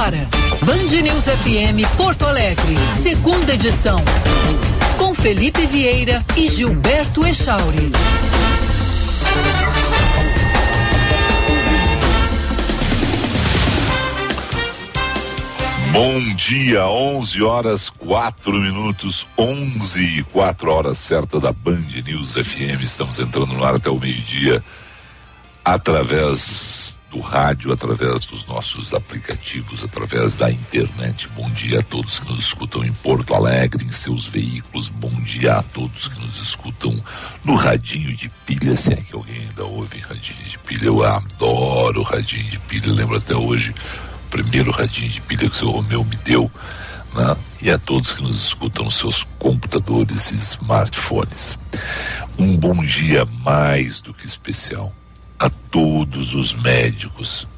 agora. Band News FM Porto Alegre, segunda edição. Com Felipe Vieira e Gilberto Echauri. Bom dia, 11 horas 4 minutos, 11 e 4 horas certa da Band News FM. Estamos entrando no ar até o meio-dia através do rádio, através dos nossos aplicativos, através da internet. Bom dia a todos que nos escutam em Porto Alegre, em seus veículos. Bom dia a todos que nos escutam no radinho de pilha, se é que alguém ainda ouve radinho de pilha. Eu adoro radinho de pilha, lembro até hoje primeiro radinho de pilha que o seu Romeu me deu, né? e a todos que nos escutam nos seus computadores e smartphones. Um bom dia mais do que especial a todos os médicos.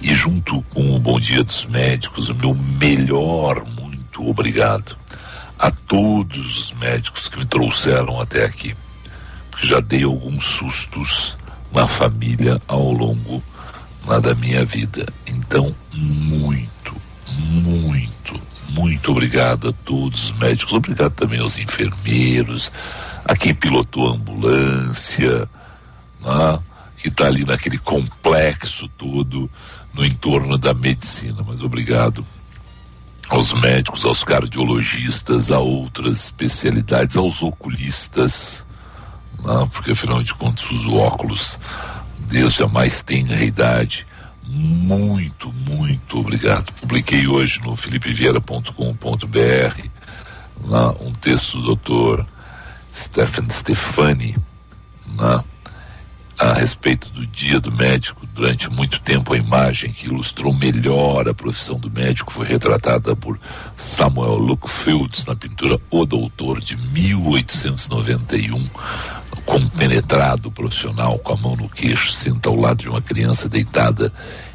E junto com o Bom Dia dos Médicos, o meu melhor muito obrigado a todos os médicos que me trouxeram até aqui. Porque já dei alguns sustos na família ao longo da minha vida. Então, muito, muito, muito obrigado a todos os médicos, obrigado também aos enfermeiros, a quem pilotou a ambulância, né, que está ali naquele complexo todo no entorno da medicina. Mas obrigado aos médicos, aos cardiologistas, a outras especialidades, aos oculistas, né, porque afinal de contas os óculos Deus jamais tem idade. Muito, muito obrigado. Publiquei hoje no felipeviera.com.br um texto do doutor Stephen Stefani né, a respeito do Dia do Médico. Durante muito tempo, a imagem que ilustrou melhor a profissão do médico foi retratada por Samuel Luke na pintura O Doutor de 1891 compenetrado profissional com a mão no queixo senta ao lado de uma criança deitada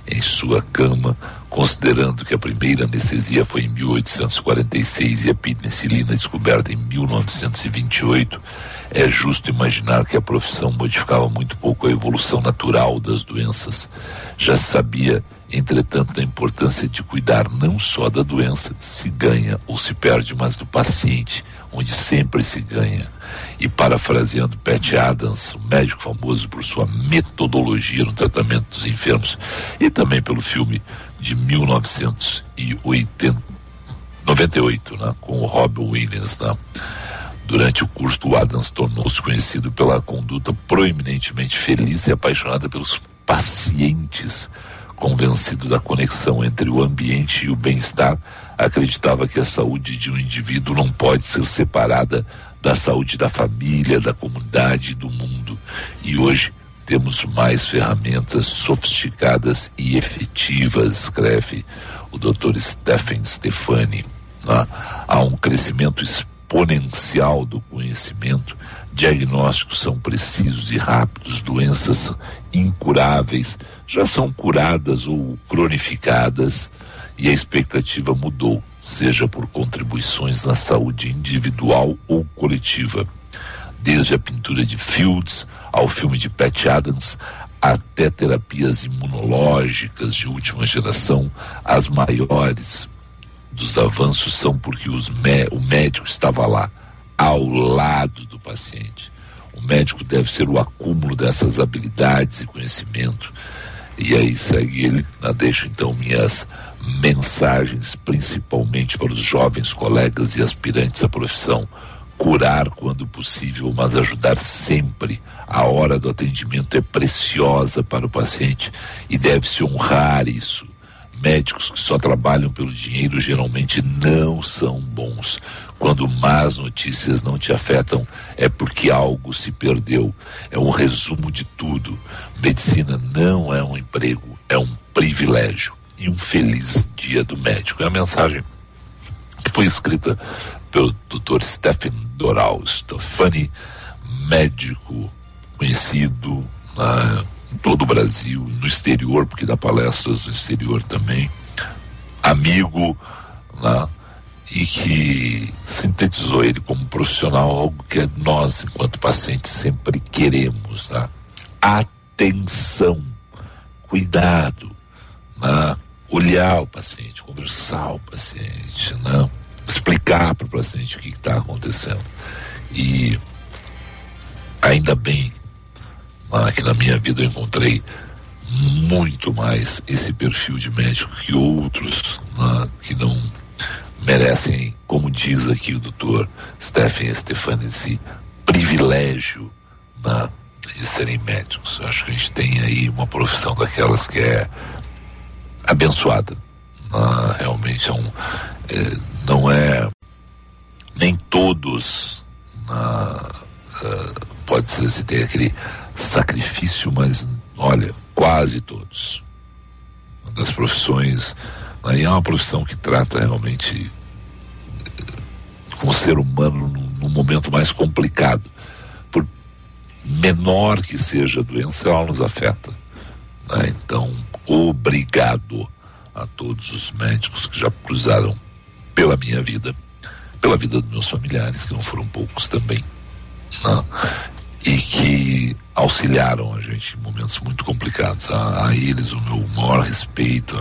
em sua cama, considerando que a primeira anestesia foi em 1846 e a penicilina descoberta em 1928, é justo imaginar que a profissão modificava muito pouco a evolução natural das doenças. Já sabia, entretanto, da importância de cuidar não só da doença, se ganha ou se perde, mas do paciente, onde sempre se ganha. E parafraseando Pat Adams, um médico famoso por sua metodologia no tratamento dos enfermos, e também pelo filme de 1998, né, com o Robin Williams. Né? Durante o curso, o Adams tornou-se conhecido pela conduta proeminentemente feliz e apaixonada pelos pacientes convencido da conexão entre o ambiente e o bem-estar, acreditava que a saúde de um indivíduo não pode ser separada da saúde da família, da comunidade do mundo. E hoje temos mais ferramentas sofisticadas e efetivas, escreve o Dr. Stephen Stefani. Né? Há um crescimento exponencial do conhecimento, diagnósticos são precisos e rápidos, doenças incuráveis já são curadas ou cronificadas e a expectativa mudou, seja por contribuições na saúde individual ou coletiva. Desde a pintura de Fields ao filme de Pat Adams, até terapias imunológicas de última geração, as maiores dos avanços são porque o médico estava lá, ao lado do paciente. O médico deve ser o acúmulo dessas habilidades e conhecimento e aí segue ele, deixo então minhas mensagens, principalmente para os jovens colegas e aspirantes à profissão. Curar quando possível, mas ajudar sempre. A hora do atendimento é preciosa para o paciente e deve-se honrar isso. Médicos que só trabalham pelo dinheiro geralmente não são bons. Quando más notícias não te afetam, é porque algo se perdeu. É um resumo de tudo. Medicina não é um emprego, é um privilégio. E um feliz dia do médico. É a mensagem que foi escrita pelo Dr. Stephen Doral Stefani, médico conhecido na em todo o Brasil, no exterior, porque dá palestras no exterior também, amigo, né? e que sintetizou ele como profissional, algo que nós, enquanto pacientes, sempre queremos. Né? Atenção, cuidado né? Olhar o paciente, conversar o paciente, né? explicar para o paciente o que está acontecendo. E ainda bem né, que na minha vida eu encontrei muito mais esse perfil de médico que outros né, que não merecem, como diz aqui o doutor Stephen Stefani, esse privilégio né, de serem médicos. Eu acho que a gente tem aí uma profissão daquelas que é abençoada. Né, realmente é um, é, não é nem todos uh, pode ser se tem aquele sacrifício, mas olha, quase todos. Uma das profissões, aí é uma profissão que trata realmente eh, com o ser humano num, momento mais complicado. Por menor que seja a doença, ela nos afeta. Né? Então, obrigado a todos os médicos que já cruzaram pela minha vida, pela vida dos meus familiares, que não foram poucos também. Né? e que auxiliaram a gente em momentos muito complicados. A, a eles o meu maior respeito,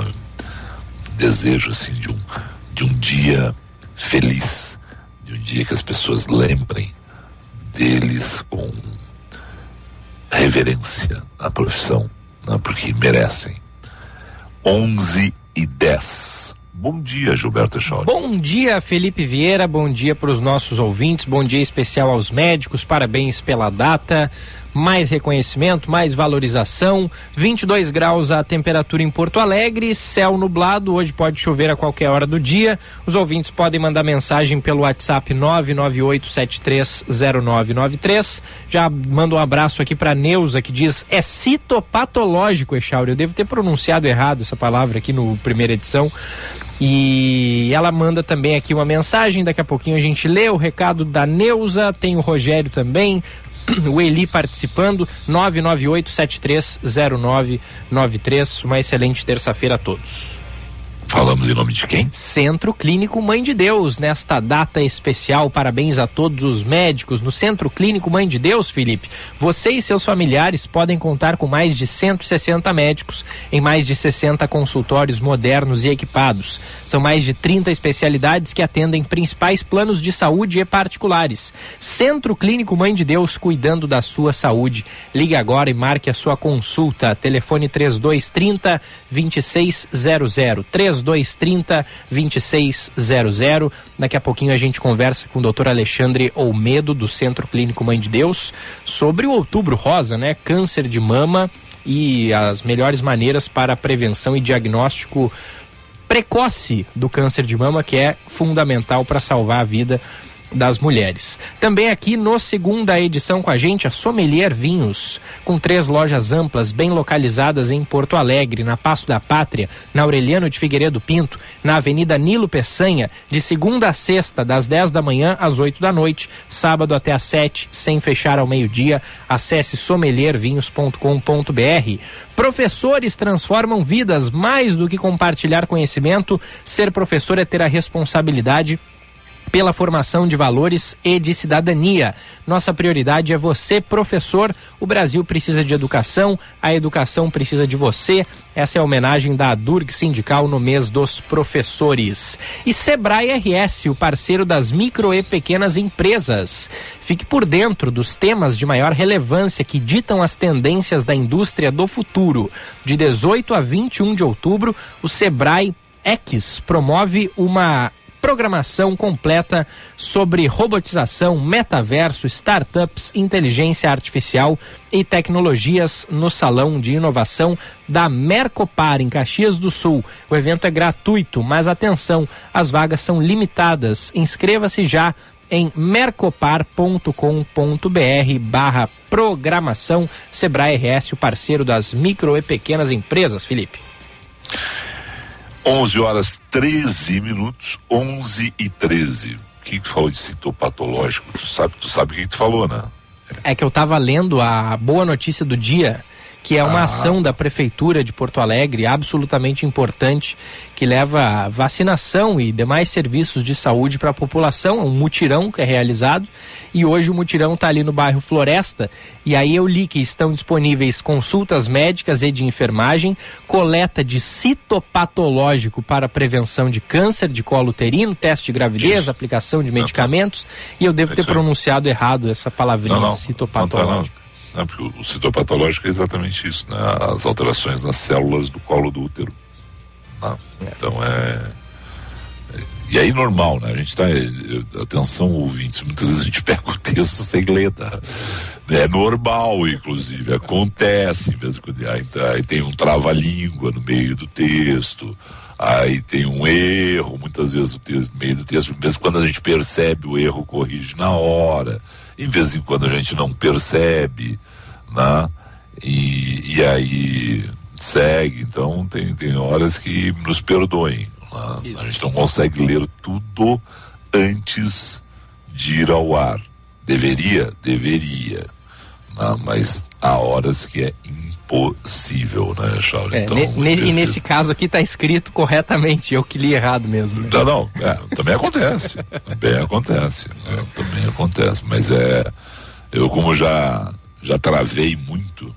desejo assim de um de um dia feliz, de um dia que as pessoas lembrem deles com reverência à profissão, né, porque merecem. 11 e 10. Bom dia, Gilberto Echauri. Bom dia, Felipe Vieira. Bom dia para os nossos ouvintes. Bom dia especial aos médicos. Parabéns pela data mais reconhecimento, mais valorização. 22 graus a temperatura em Porto Alegre, céu nublado, hoje pode chover a qualquer hora do dia. Os ouvintes podem mandar mensagem pelo WhatsApp 998730993. Já mando um abraço aqui para Neuza que diz: "É citopatológico, Echauri". Eu devo ter pronunciado errado essa palavra aqui no primeira edição. E ela manda também aqui uma mensagem, daqui a pouquinho a gente lê o recado da Neuza, tem o Rogério também, o Eli participando, 998730993. Uma excelente terça-feira a todos. Falamos em nome de quem? Centro Clínico Mãe de Deus, nesta data especial. Parabéns a todos os médicos no Centro Clínico Mãe de Deus, Felipe. Você e seus familiares podem contar com mais de 160 médicos em mais de 60 consultórios modernos e equipados. São mais de 30 especialidades que atendem principais planos de saúde e particulares. Centro Clínico Mãe de Deus, cuidando da sua saúde. Ligue agora e marque a sua consulta. Telefone 3230 2600. 3230 2600. Daqui a pouquinho a gente conversa com o doutor Alexandre Olmedo, do Centro Clínico Mãe de Deus, sobre o outubro rosa, né? Câncer de mama e as melhores maneiras para prevenção e diagnóstico precoce do câncer de mama, que é fundamental para salvar a vida das mulheres. Também aqui no segunda edição com a gente, a Sommelier Vinhos, com três lojas amplas, bem localizadas em Porto Alegre, na Passo da Pátria, na Aureliano de Figueiredo Pinto, na Avenida Nilo Peçanha, de segunda a sexta, das 10 da manhã às 8 da noite, sábado até às 7, sem fechar ao meio-dia. Acesse sommeliervinhos.com.br. Professores transformam vidas mais do que compartilhar conhecimento. Ser professor é ter a responsabilidade pela formação de valores e de cidadania. Nossa prioridade é você, professor. O Brasil precisa de educação, a educação precisa de você. Essa é a homenagem da Durg Sindical no mês dos professores. E Sebrae RS, o parceiro das micro e pequenas empresas. Fique por dentro dos temas de maior relevância que ditam as tendências da indústria do futuro. De 18 a 21 de outubro, o Sebrae X promove uma programação completa sobre robotização, metaverso, startups, inteligência artificial e tecnologias no Salão de Inovação da Mercopar, em Caxias do Sul. O evento é gratuito, mas atenção, as vagas são limitadas. Inscreva-se já em mercopar.com.br barra programação Sebrae RS, o parceiro das micro e pequenas empresas, Felipe. 11 horas 13 minutos, 11 e 13. Quem que falou de citopatológico? Tu sabe, tu sabe quem que tu falou, né? É que eu tava lendo a boa notícia do dia que é uma ah. ação da Prefeitura de Porto Alegre absolutamente importante, que leva vacinação e demais serviços de saúde para a população. É um mutirão que é realizado e hoje o mutirão está ali no bairro Floresta. E aí eu li que estão disponíveis consultas médicas e de enfermagem, coleta de citopatológico para prevenção de câncer de colo uterino, teste de gravidez, Isso. aplicação de medicamentos. E eu devo é ter pronunciado errado essa palavrinha não, não, citopatológico. Não, porque o citopatológico é exatamente isso, né? As alterações nas células do colo do útero. Né? Então é, é. E aí normal, né? A gente tá. Atenção, ouvintes, muitas vezes a gente pega o texto sem ler, tá? É normal, inclusive, acontece mesmo quando aí, tá, aí tem um trava-língua no meio do texto, aí tem um erro, muitas vezes o texto, no meio do texto, mesmo quando a gente percebe o erro, corrige na hora em vez em quando a gente não percebe, né? E, e aí segue, então tem, tem horas que nos perdoem. Né? A gente não consegue ler tudo antes de ir ao ar. Deveria? Deveria. Né? Mas há horas que é impossível, né, Charles? É, então, e nesse caso aqui está escrito corretamente, eu que li errado mesmo. Né? Não, não, é, também acontece. também acontece. Né? Também acontece. Mas é. Eu como já, já travei muito.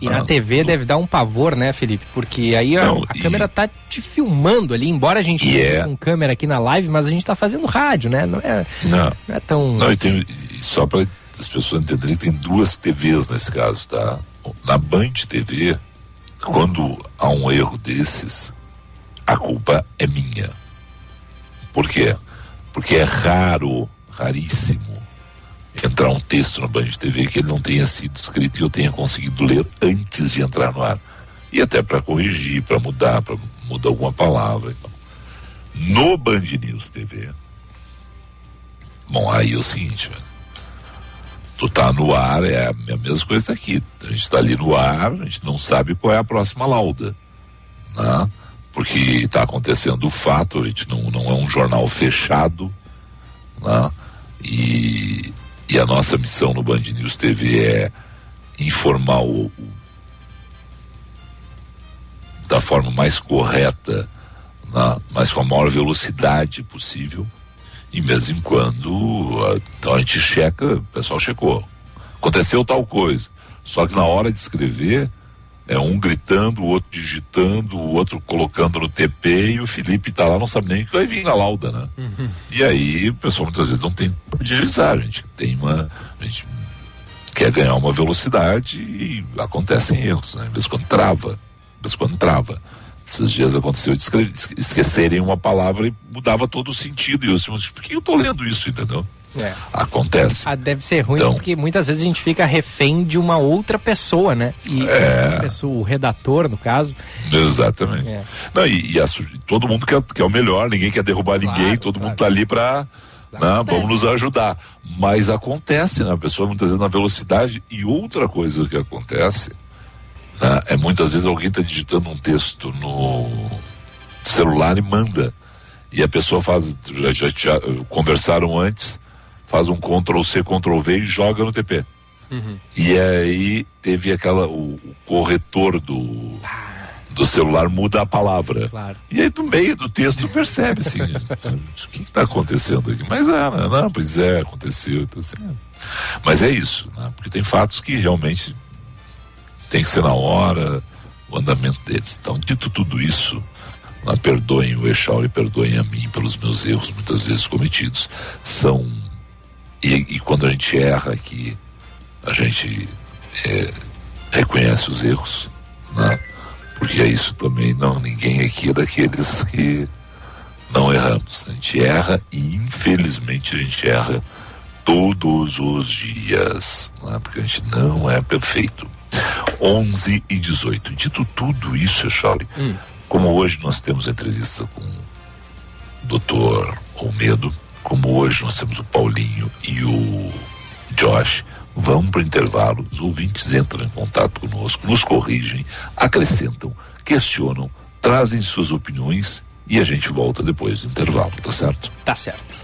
E na ah, TV deve dar um pavor, né, Felipe? Porque aí a, não, a e... câmera tá te filmando ali, embora a gente esteja é... com câmera aqui na live, mas a gente tá fazendo rádio, né? Não é, não. não é tão. Não, e tem, só para as pessoas entenderem, tem duas TVs nesse caso, tá? Na Band TV, quando há um erro desses, a culpa é minha. Por quê? Porque é raro, raríssimo, entrar um texto na Band TV que ele não tenha sido escrito e eu tenha conseguido ler antes de entrar no ar. E até para corrigir, para mudar, para mudar alguma palavra. Então. No Band News TV, bom, aí é o seguinte, velho tu tá no ar, é a mesma coisa aqui. A gente está ali no ar, a gente não sabe qual é a próxima lauda. Né? Porque está acontecendo o fato, a gente não, não é um jornal fechado. Né? E, e a nossa missão no Band News TV é informar o, o da forma mais correta, né? mas com a maior velocidade possível e vez em quando, então a gente checa, o pessoal checou. Aconteceu tal coisa. Só que na hora de escrever, é um gritando, o outro digitando, o outro colocando no TP e o Felipe tá lá, não sabe nem o que vai vir na lauda, né? Uhum. E aí o pessoal muitas vezes não tem de avisar, a gente tem uma. A gente quer ganhar uma velocidade e acontecem erros, né? Às vezes quando trava, às vezes quando trava. Esses dias aconteceu de esquecerem uma palavra e mudava todo o sentido. E eu assim, por que eu estou lendo isso, entendeu? É. Acontece. Ah, deve ser ruim então, porque muitas vezes a gente fica refém de uma outra pessoa, né? E é... pessoa, o redator, no caso. Exatamente. É. Não, e, e a, todo mundo quer, quer o melhor, ninguém quer derrubar claro, ninguém, todo claro. mundo está ali para né, vamos nos ajudar. Mas acontece, né? A pessoa muitas vezes na velocidade. E outra coisa que acontece né? É muitas vezes alguém está digitando um texto no celular e manda. E a pessoa faz, já, já, já conversaram antes, faz um Ctrl C, Ctrl V e joga no TP. Uhum. E aí teve aquela, o, o corretor do, do celular muda a palavra. Claro. E aí no meio do texto percebe assim, o que está acontecendo aqui? Mas é, não, pois é, aconteceu. Então, assim, mas é isso, né? porque tem fatos que realmente tem que ser na hora o andamento deles. Então, dito tudo isso, lá, perdoem o Echauri, perdoem a mim pelos meus erros muitas vezes cometidos. São. E, e quando a gente erra aqui, a gente é, reconhece os erros, né? Porque é isso também, não, ninguém aqui é daqueles que não erramos. A gente erra e infelizmente a gente erra todos os dias, né? porque a gente não é perfeito. 11 e 18. Dito tudo isso, Charlie, hum. como hoje nós temos entrevista com o doutor Olmedo, como hoje nós temos o Paulinho e o Josh, vão para o intervalo, os ouvintes entram em contato conosco, nos corrigem, acrescentam, questionam, trazem suas opiniões e a gente volta depois do intervalo, tá certo? Tá certo.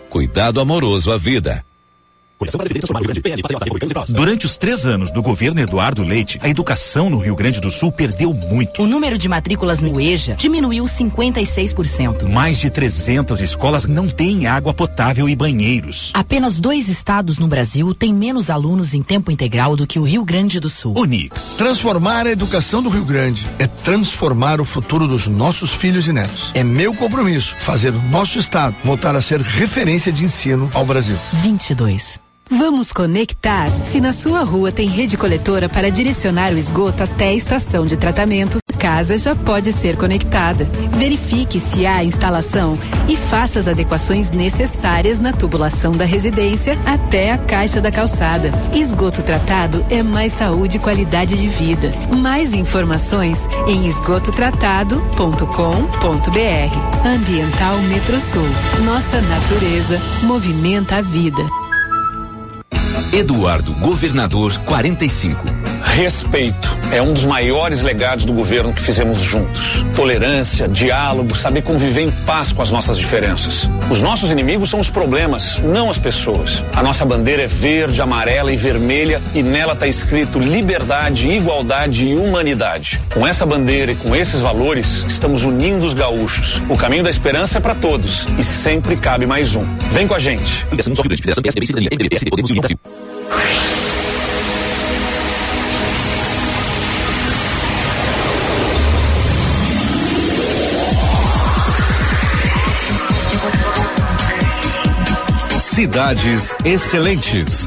Cuidado amoroso à vida. Durante os três anos do governo Eduardo Leite, a educação no Rio Grande do Sul perdeu muito. O número de matrículas no EJA diminuiu 56%. Mais de 300 escolas não têm água potável e banheiros. Apenas dois estados no Brasil têm menos alunos em tempo integral do que o Rio Grande do Sul. Unix. Transformar a educação do Rio Grande é transformar o futuro dos nossos filhos e netos. É meu compromisso fazer o nosso estado voltar a ser referência de ensino ao Brasil. 22. Vamos conectar. Se na sua rua tem rede coletora para direcionar o esgoto até a estação de tratamento, casa já pode ser conectada. Verifique se há instalação e faça as adequações necessárias na tubulação da residência até a caixa da calçada. Esgoto tratado é mais saúde e qualidade de vida. Mais informações em esgototratado.com.br. Ambiental Metrosul. Nossa natureza movimenta a vida. Eduardo Governador 45. Respeito é um dos maiores legados do governo que fizemos juntos. Tolerância, diálogo, saber conviver em paz com as nossas diferenças. Os nossos inimigos são os problemas, não as pessoas. A nossa bandeira é verde, amarela e vermelha e nela está escrito liberdade, igualdade e humanidade. Com essa bandeira e com esses valores, estamos unindo os gaúchos. O caminho da esperança é para todos e sempre cabe mais um. Vem com a gente. Cidades Excelentes.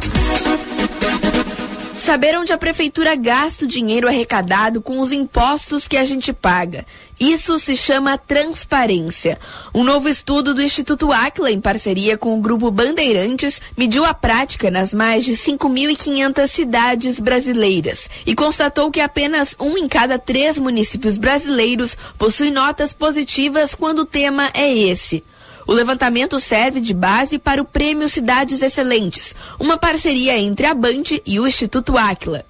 Saber onde a prefeitura gasta o dinheiro arrecadado com os impostos que a gente paga. Isso se chama transparência. Um novo estudo do Instituto Aquila, em parceria com o Grupo Bandeirantes, mediu a prática nas mais de 5.500 cidades brasileiras e constatou que apenas um em cada três municípios brasileiros possui notas positivas quando o tema é esse. O levantamento serve de base para o Prêmio Cidades Excelentes, uma parceria entre a Band e o Instituto Aquila.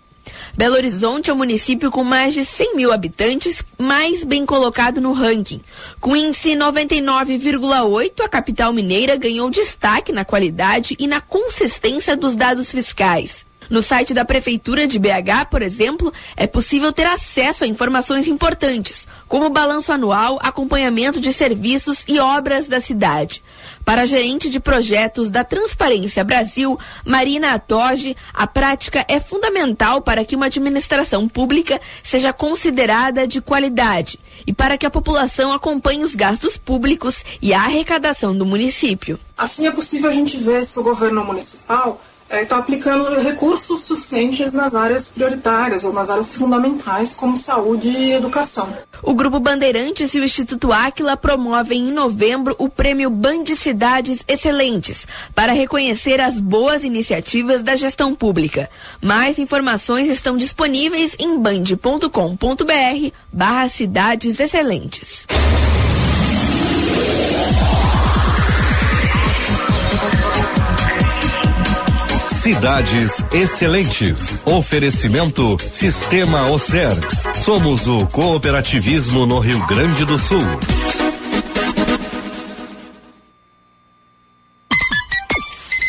Belo Horizonte é o município com mais de 100 mil habitantes mais bem colocado no ranking. Com índice 99,8, a capital mineira ganhou destaque na qualidade e na consistência dos dados fiscais. No site da Prefeitura de BH, por exemplo, é possível ter acesso a informações importantes, como balanço anual, acompanhamento de serviços e obras da cidade. Para a gerente de projetos da Transparência Brasil, Marina Atoge, a prática é fundamental para que uma administração pública seja considerada de qualidade e para que a população acompanhe os gastos públicos e a arrecadação do município. Assim é possível a gente ver se o governo municipal está é, aplicando recursos suficientes nas áreas prioritárias ou nas áreas fundamentais, como saúde e educação. O Grupo Bandeirantes e o Instituto Áquila promovem em novembro o prêmio Band Cidades Excelentes, para reconhecer as boas iniciativas da gestão pública. Mais informações estão disponíveis em band.com.br barra Cidades Excelentes. Cidades Excelentes. Oferecimento Sistema Ocergs. Somos o cooperativismo no Rio Grande do Sul.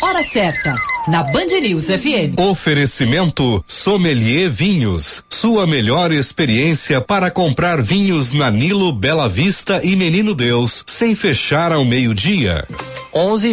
Hora certa. Na Band News FM. Oferecimento Sommelier Vinhos. Sua melhor experiência para comprar vinhos na Nilo, Bela Vista e Menino Deus, sem fechar ao meio-dia. 11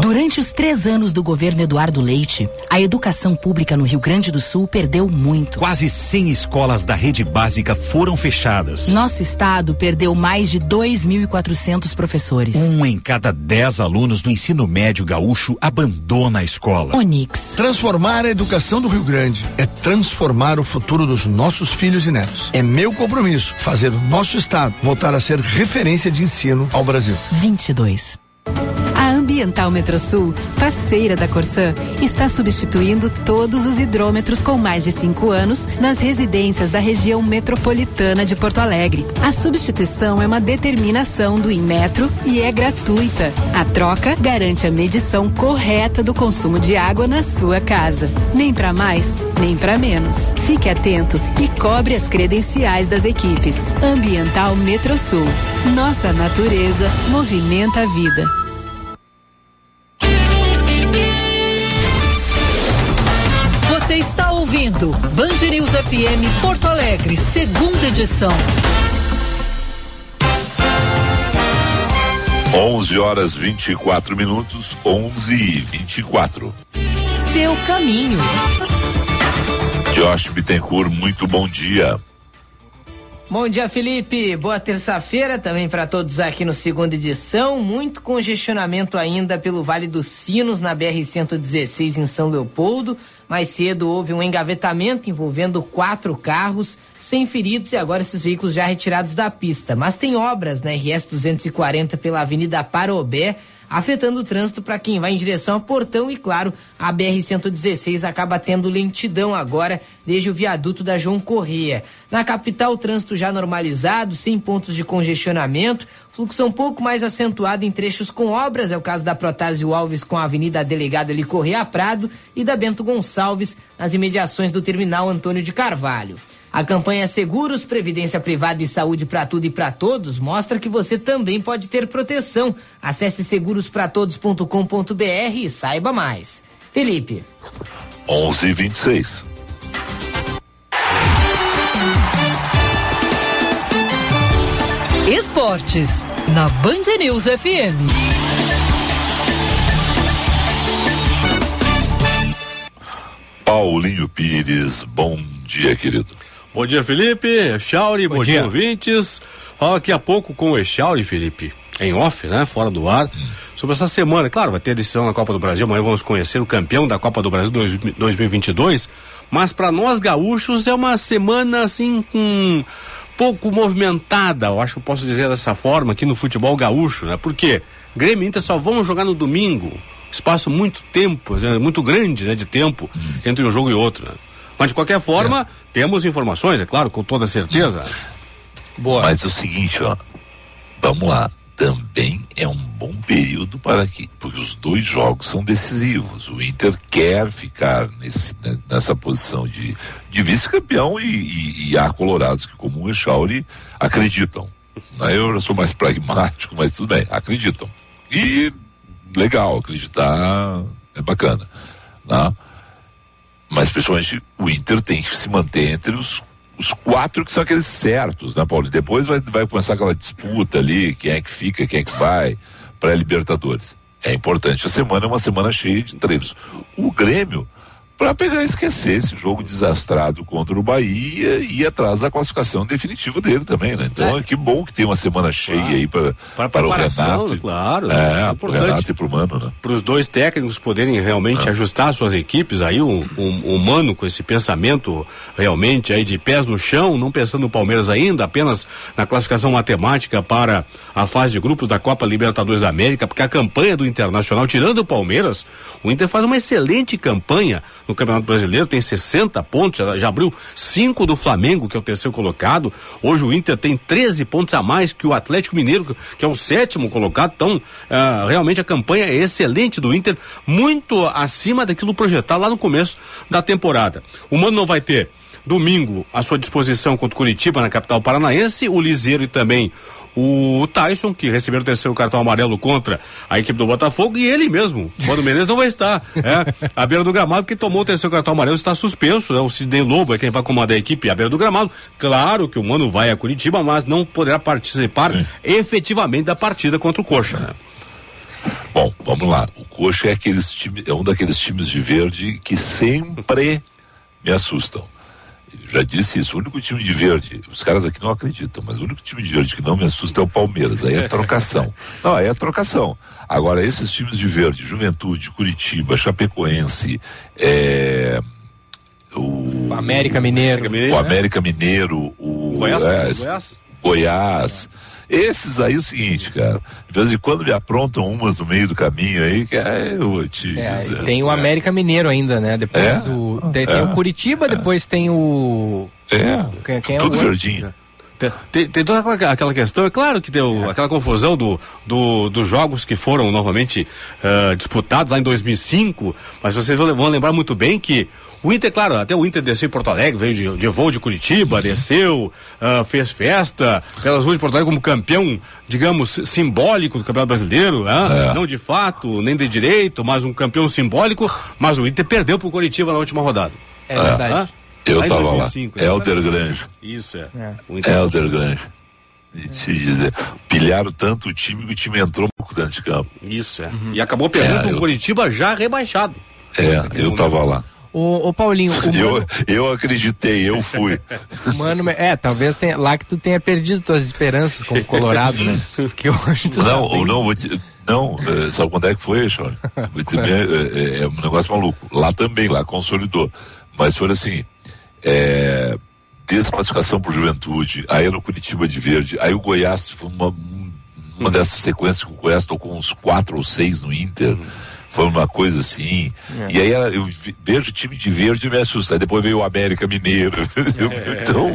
Durante os três anos do governo Eduardo Leite, a educação pública no Rio Grande do Sul perdeu muito. Quase 100 escolas da rede básica foram fechadas. Nosso estado perdeu mais de 2.400 professores. Um em cada dez alunos do ensino médio gaúcho abandona a escola. Onix. Transformar a educação do Rio Grande é transformar o futuro dos nossos filhos e netos. É meu compromisso fazer o nosso estado voltar a ser referência de ensino ao Brasil. 22. Ambiental Metrosul, parceira da Corsan, está substituindo todos os hidrômetros com mais de cinco anos nas residências da região metropolitana de Porto Alegre. A substituição é uma determinação do Inmetro e é gratuita. A troca garante a medição correta do consumo de água na sua casa. Nem para mais, nem para menos. Fique atento e cobre as credenciais das equipes. Ambiental Metrosul. Nossa natureza movimenta a vida. Você está ouvindo Band News FM Porto Alegre, segunda edição. 11 horas 24 minutos, 11 e 24. Seu caminho. Josh Bittencourt, muito bom dia. Bom dia, Felipe. Boa terça-feira também para todos aqui no segunda edição. Muito congestionamento ainda pelo Vale dos Sinos, na BR-116 em São Leopoldo. Mais cedo houve um engavetamento envolvendo quatro carros, sem feridos e agora esses veículos já retirados da pista. Mas tem obras na RS 240 pela Avenida Parobé, afetando o trânsito para quem vai em direção a Portão e, claro, a BR-116 acaba tendo lentidão agora desde o viaduto da João Correia. Na capital, o trânsito já normalizado, sem pontos de congestionamento, fluxo um pouco mais acentuado em trechos com obras, é o caso da Protásio Alves com a Avenida Delegado Eli Correia Prado e da Bento Gonçalves nas imediações do terminal Antônio de Carvalho. A campanha Seguros, Previdência Privada e Saúde para Tudo e para Todos mostra que você também pode ter proteção. Acesse segurospratodos.com.br e saiba mais. Felipe. 11 e 26. Esportes, na Band News FM. Paulinho Pires, bom dia, querido. Bom dia, Felipe. Echauri, bom, bom dia. dia, ouvintes. Fala daqui a pouco com o Echauri, Felipe, em off, né? Fora do ar. Sobre essa semana, claro, vai ter edição na Copa do Brasil. Amanhã vamos conhecer o campeão da Copa do Brasil 2022. Mas para nós gaúchos é uma semana assim com pouco movimentada, eu acho que eu posso dizer dessa forma aqui no futebol gaúcho, né? Porque Grêmio e Inter só vão jogar no domingo. Espaço muito tempo, muito grande, né, de tempo entre um jogo e outro. Né? Mas de qualquer forma, é. temos informações, é claro, com toda certeza. Boa. Mas é o seguinte, ó, vamos lá. Também é um bom período para que, porque os dois jogos são decisivos. O Inter quer ficar nesse, né, nessa posição de, de vice-campeão e, e, e, há colorados que, como o Echauri, acreditam. Né? Eu sou mais pragmático, mas tudo bem, acreditam. E legal, acreditar é bacana. Né? Mas principalmente o Inter tem que se manter entre os, os quatro que são aqueles certos, né, Paulo? Depois vai, vai começar aquela disputa ali, quem é que fica, quem é que vai para a Libertadores. É importante. A semana é uma semana cheia de treinos. O Grêmio para pegar e esquecer esse jogo desastrado contra o Bahia e atrás da classificação definitiva dele também, né? Então, é. que bom que tem uma semana cheia claro. aí para para o Renato. Claro, é, é pro Renato e pro Mano, né? Para os dois técnicos poderem realmente é. ajustar suas equipes aí, o, o, o, Mano com esse pensamento realmente aí de pés no chão, não pensando no Palmeiras ainda, apenas na classificação matemática para a fase de grupos da Copa Libertadores da América, porque a campanha do Internacional, tirando o Palmeiras, o Inter faz uma excelente campanha no Campeonato Brasileiro, tem 60 pontos, já, abriu cinco do Flamengo, que é o terceiro colocado. Hoje o Inter tem 13 pontos a mais que o Atlético Mineiro, que é o sétimo colocado. Então, uh, realmente a campanha é excelente do Inter, muito acima daquilo projetado lá no começo da temporada. O Mano não vai ter domingo à sua disposição contra o Curitiba na capital paranaense, o Liseiro e também o Tyson, que recebeu o terceiro cartão amarelo contra a equipe do Botafogo, e ele mesmo, Mano Menezes, não vai estar é, à beira do gramado, porque tomou o terceiro cartão amarelo, está suspenso, né? o Sidney Lobo é quem vai comandar a equipe à beira do gramado. Claro que o Mano vai a Curitiba, mas não poderá participar Sim. efetivamente da partida contra o Coxa. Né? Bom, vamos lá. O Coxa é, aqueles time, é um daqueles times de verde que sempre me assustam. Já disse isso, o único time de verde, os caras aqui não acreditam, mas o único time de verde que não me assusta é o Palmeiras, aí é trocação. Não, aí é trocação. Agora, esses times de verde, Juventude, Curitiba, Chapecoense, é, o, O América Mineiro. o América Mineiro, o Goiás, é, Goiás? Goiás. Esses aí é o seguinte, cara. De vez em quando me aprontam umas no meio do caminho aí, que é, eu vou te É, dizer. tem o América Mineiro ainda, né? Depois É? do. Tem, tem É. o Curitiba, depois tem o. É, Quem, quem é tudo o... verdinho. Tem, tem- tem toda aquela, aquela questão, é claro que deu aquela confusão do, do- dos jogos que foram novamente ah, disputados lá em 2005, mas vocês vão, vão lembrar muito bem que o Inter, claro, até o Inter desceu em Porto Alegre, veio de, de voo de Curitiba, desceu, ah, fez festa pelas ruas de Porto Alegre como campeão, digamos, simbólico do Campeonato Brasileiro, ah, É. não de fato, nem de direito, mas um campeão simbólico, mas o Inter perdeu pro Curitiba na última rodada. É verdade. Eu lá em tava 2005, lá. Helder exatamente. Grange. Isso é. É. O Inter- Helder Grange. E te dizer, pilharam tanto o time que o time entrou um pouco dentro de campo. Isso é. E acabou perdendo É, o eu- Curitiba já rebaixado. É, eu tava lá. O, o Paulinho, Mano, Eu, eu acreditei, eu fui. Mano- É, talvez tenha, lá que tu tenha perdido tuas esperanças como Colorado, né? Porque hoje tu Não, tá não, vou te, não, eh, sabe quando é que foi, Sean? Dizer, bem, é, é- é um negócio maluco. Lá também, lá consolidou. Mas foi assim, é, desclassificação por juventude, aí era o Curitiba de verde, aí o Goiás foi uma, uma dessas sequências que o Goiás tocou uns quatro ou seis no Inter. Foi uma coisa assim. É. E aí era- eu vejo o time de verde e me assusta. Aí depois veio o América Mineiro. então,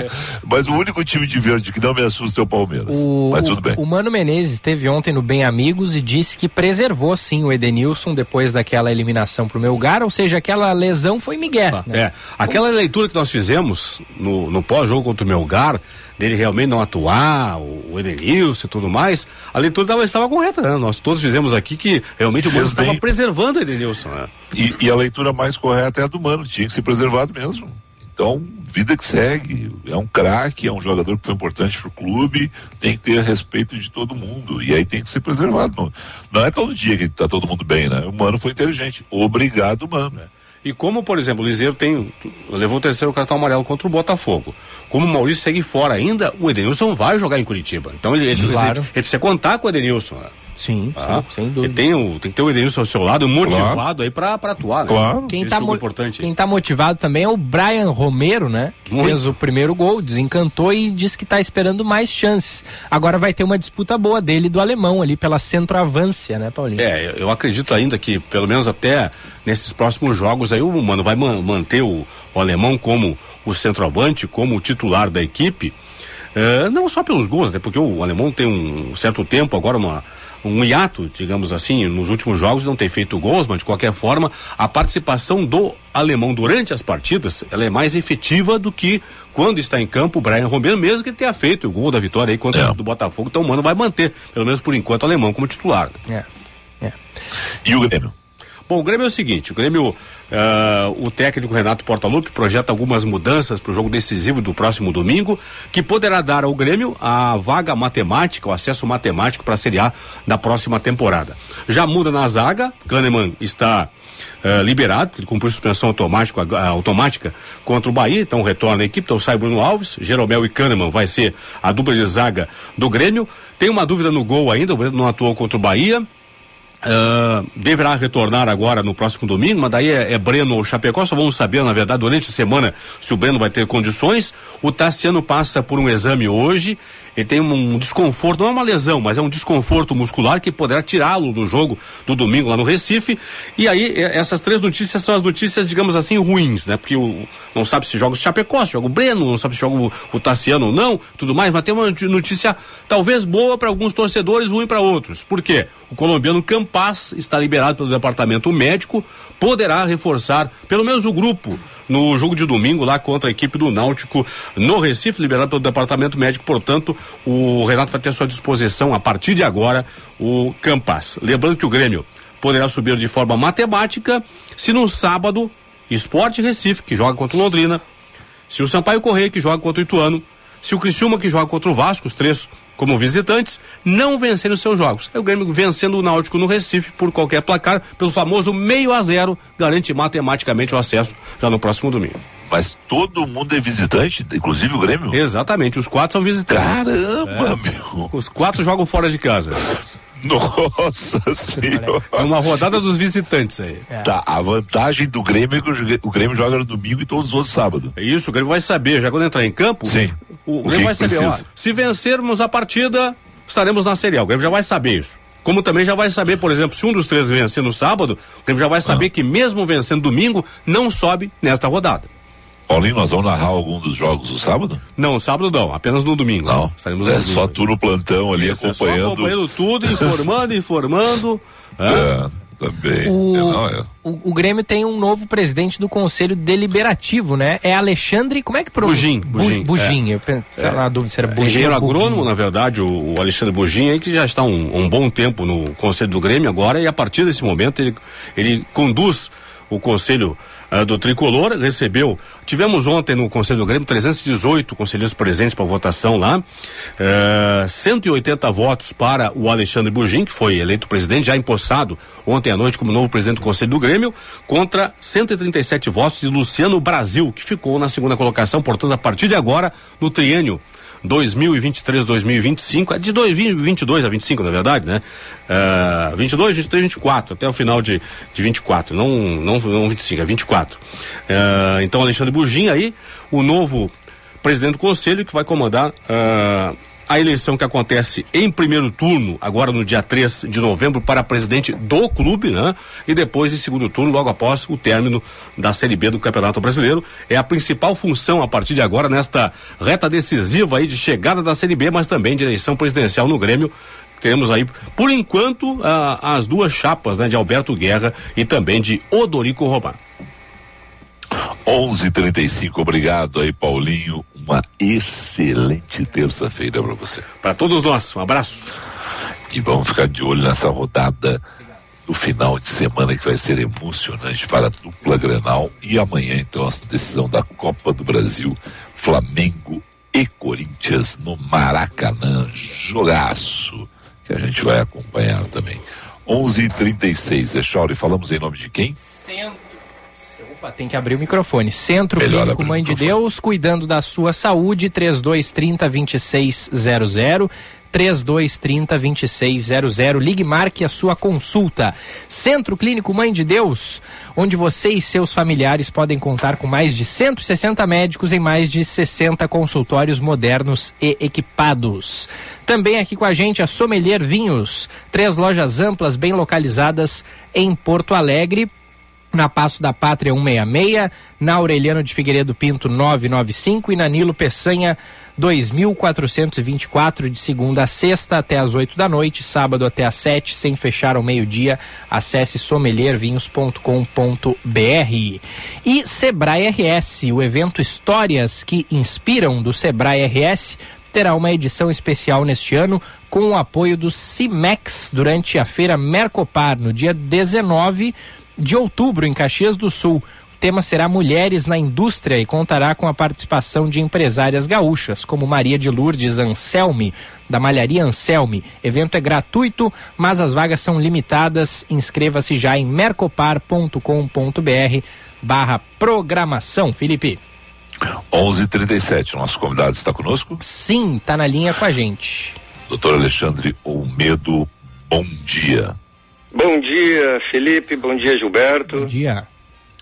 mas o único time de verde que não me assusta é o Palmeiras. O, mas tudo bem. o Mano Menezes esteve ontem no Bem Amigos e disse que preservou sim o Edenilson depois daquela eliminação pro Melgar, ou seja, aquela lesão foi Miguel. né? É. Aquela leitura que nós fizemos no, no pós-jogo contra o Melgar, dele realmente não atuar, o, o Edenilson e tudo mais, a leitura tava, estava correta, né? Nós todos fizemos aqui que realmente o Mano estava preservando o Edenilson, né? E, e a leitura mais correta é a do Mano, tinha que ser preservado mesmo. Então, vida que segue. É um craque, é um jogador que foi importante pro clube, tem que ter respeito de todo mundo. E aí tem que ser preservado. Não, não é todo dia que tá todo mundo bem, né? O Mano foi inteligente. Obrigado, Mano. E como, por exemplo, o Liseiro tem, levou o terceiro cartão amarelo contra o Botafogo. Como o Maurício segue fora ainda, o Edenilson vai jogar em Curitiba. Então ele, ele, Claro. ele- ele precisa contar com o Edenilson. né? Sim, Ah, sim, sem dúvida. Tem, o, tem que ter o Edenilson ao seu lado, motivado aí pra, pra atuar, né? Quem Esse tá, mo- importante. quem tá motivado também é o Brian Romero, né? Que Muito. fez o primeiro gol, desencantou e disse que tá esperando mais chances. Agora vai ter uma disputa boa dele do alemão ali pela centroavância, né, Paulinho? É, eu- eu acredito ainda que, pelo menos até nesses próximos jogos aí, o Mano vai man- manter o, o alemão como o centroavante, como o titular da equipe. É, não só pelos gols, até porque o alemão tem um certo tempo agora, uma, um hiato, digamos assim, nos últimos jogos não tem feito gols, mas de qualquer forma, a participação do alemão durante as partidas, ela é mais efetiva do que quando está em campo o Brian Romero, mesmo que ele tenha feito o gol da vitória aí contra o do Botafogo, então o Mano vai manter, pelo menos por enquanto, o alemão como titular. É. E o Grêmio? Bom, o Grêmio é o seguinte, o Grêmio, ah, o técnico Renato Portaluppi projeta algumas mudanças para o jogo decisivo do próximo domingo, que poderá dar ao Grêmio a vaga matemática, o acesso matemático para a Série A da próxima temporada. Já muda na zaga, Kahneman está ah, liberado, ele cumpriu suspensão automática, ah, automática contra o Bahia, então retorna a equipe, então sai Bruno Alves, Jeromel e Kahneman vai ser a dupla de zaga do Grêmio. Tem uma dúvida no gol ainda, o Grêmio não atuou contra o Bahia, ah, deverá retornar agora no próximo domingo, mas daí é, é Breno ou Chapecó, só vamos saber, na verdade, durante a semana, se o Breno vai ter condições. O Tassiano passa por um exame hoje, ele tem um, desconforto, não é uma lesão, mas é um desconforto muscular que poderá tirá-lo do jogo do domingo lá no Recife. E aí, essas três notícias são as notícias, digamos assim, ruins, né? Porque o, não sabe se joga o Chapecó, se joga o Breno, não sabe se joga o, o Tassiano ou não, tudo mais, mas tem uma notícia talvez boa para alguns torcedores, ruim para outros. Por quê? O colombiano Campas está liberado pelo departamento médico, poderá reforçar pelo menos o grupo no jogo de domingo lá contra a equipe do Náutico no Recife, liberado pelo departamento médico, portanto, o Renato vai ter à sua disposição a partir de agora o Campas. Lembrando que o Grêmio poderá subir de forma matemática se no sábado Esporte Recife, que joga contra o Londrina, se o Sampaio Correia, que joga contra o Ituano, se o Criciúma que joga contra o Vasco, os três como visitantes, não vencerem os seus jogos. É o Grêmio vencendo o Náutico no Recife por qualquer placar, pelo famoso meio a zero, garante matematicamente o acesso já no próximo domingo. Mas todo mundo é visitante, inclusive o Grêmio? Exatamente, os quatro são visitantes. Caramba, É. meu! Os quatro jogam fora de casa. Nossa senhora! É uma rodada dos visitantes aí. Tá, a vantagem do Grêmio é que o Grêmio joga no domingo e todos os outros sábado. É Isso, o Grêmio vai saber, já quando entrar em campo, Sim. o, O Grêmio que vai que saber, ó, se vencermos a partida, estaremos na Série A. O Grêmio já vai saber isso. Como também já vai saber, por exemplo, se um dos três vencer no sábado, o Grêmio já vai saber Ah. que mesmo vencendo domingo, não sobe nesta rodada. Paulinho, nós vamos narrar algum dos jogos do sábado? Não, sábado não, apenas no domingo. Não. Estaremos é no só tu no plantão ali Isso, é só acompanhando. acompanhando tudo, informando, informando. É, também. O, É, não, é. o, o Grêmio tem um novo presidente do Conselho Deliberativo, né? É Alexandre, como é que pronuncia? Bugin, Bugin, Bu, Bugin, é. eu pen- tava na dúvida se era Bugin Engenheiro ou Bugin. agrônomo, na verdade, o, o Alexandre Bugin aí, que já está um, um bom tempo no Conselho do Grêmio agora, e a partir desse momento ele, ele conduz o Conselho do Tricolor, recebeu. Tivemos ontem no Conselho do Grêmio 318 conselheiros presentes para votação lá, eh, 180 votos para o Alexandre Bugin, que foi eleito presidente, já empossado ontem à noite como novo presidente do Conselho do Grêmio, contra 137 votos de Luciano Brasil, que ficou na segunda colocação, portanto, a partir de agora, no triênio 2023-2025, é de 2022 a 25, na verdade, né? Uh, 22, 23, 24, até o final de, de 24, não, não, não 25, é 24. Uh, então, Alexandre Bugin aí, o novo presidente do conselho que vai comandar uh, a eleição que acontece em primeiro turno, agora no dia 3 de novembro, para presidente do clube, né? E depois em segundo turno, logo após o término da Série B do Campeonato Brasileiro. É a principal função a partir de agora, nesta reta decisiva aí de chegada da Série B, mas também de eleição presidencial no Grêmio. Temos aí, por enquanto, ah, as duas chapas, né? De Alberto Guerra e também de Odorico Román. 11:35. Obrigado aí, Paulinho. Uma excelente terça-feira para você. Para todos nós, um abraço. E vamos ficar de olho nessa rodada do final de semana que vai ser emocionante para a dupla Grenal e amanhã então a decisão da Copa do Brasil, Flamengo e Corinthians no Maracanã, jogaço que a gente vai acompanhar também. 11:36. É Chauri, falamos em nome de quem? Centro. Opa, tem que abrir o microfone. Centro Melhor Clínico Mãe de Deus, cuidando da sua saúde, 3230 2600. 3230 2600. Ligue marque a sua consulta. Centro Clínico Mãe de Deus, onde você e seus familiares podem contar com mais de 160 médicos em mais de 60 consultórios modernos e equipados. Também aqui com a gente a Sommelier Vinhos, três lojas amplas bem localizadas em Porto Alegre na Passo da Pátria 166, na Aureliano de Figueiredo Pinto 995 e na Nilo Peçanha 2424 de segunda a sexta até às 8 da noite, sábado até às 7, sem fechar ao meio-dia. Acesse sommeliervinhos.com.br. E Sebrae RS, o evento Histórias que Inspiram do Sebrae RS terá uma edição especial neste ano com o apoio do CIMEX durante a feira Mercopar no dia 19 de outubro em Caxias do Sul. O tema será Mulheres na Indústria e contará com a participação de empresárias gaúchas, como Maria de Lourdes Anselmi, da Malharia Anselmi. Evento é gratuito, mas as vagas são limitadas. Inscreva-se já em mercopar.com.br barra programação. Felipe. 11:37. Nosso convidado está conosco? Sim, está na linha com a gente. Doutor Alexandre Olmedo, bom dia. Bom dia, Felipe. Bom dia, Gilberto. Bom dia.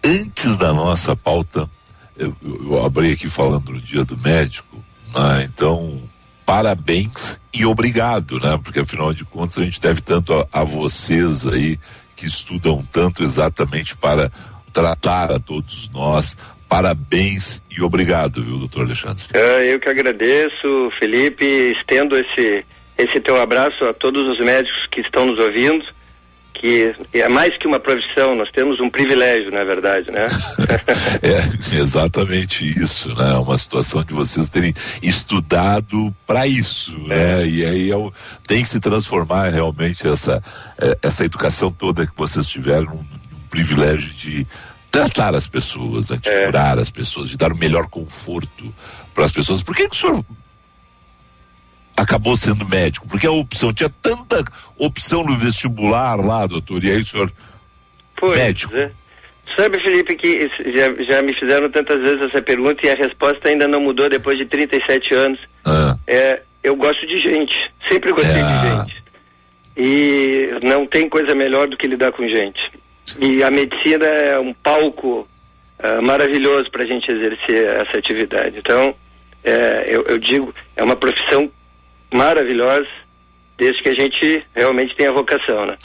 Antes da nossa pauta, eu, eu, eu abri aqui falando no dia do médico, né? Então, parabéns e obrigado, né? Porque afinal de contas a gente deve tanto a, a vocês aí que estudam tanto exatamente para tratar a todos nós. Parabéns e obrigado, viu, doutor Alexandre? É, eu que agradeço, Felipe. Estendo esse, esse teu abraço a todos os médicos que estão nos ouvindo que é mais que uma profissão, nós temos um privilégio, na verdade, né? é exatamente isso, né? Uma situação de vocês terem estudado para isso, é. né? E aí é o, tem que se transformar realmente essa é, essa educação toda que vocês tiveram num, num privilégio de tratar as pessoas, né? de É. curar as pessoas, de dar o melhor conforto para as pessoas. Por que, que o senhor acabou sendo médico? Porque a opção, tinha tanta opção no vestibular lá, doutor, e aí o senhor Pois médico. é. Sabe, Felipe, que já, já me fizeram tantas vezes essa pergunta e a resposta ainda não mudou depois de 37 anos. É, eu gosto de gente, sempre gostei de gente. E não tem coisa melhor do que lidar com gente. E a medicina é um palco ah, maravilhoso para a gente exercer essa atividade. Então, é, eu, eu digo, é uma profissão maravilhosa, desde que a gente realmente tenha vocação, né?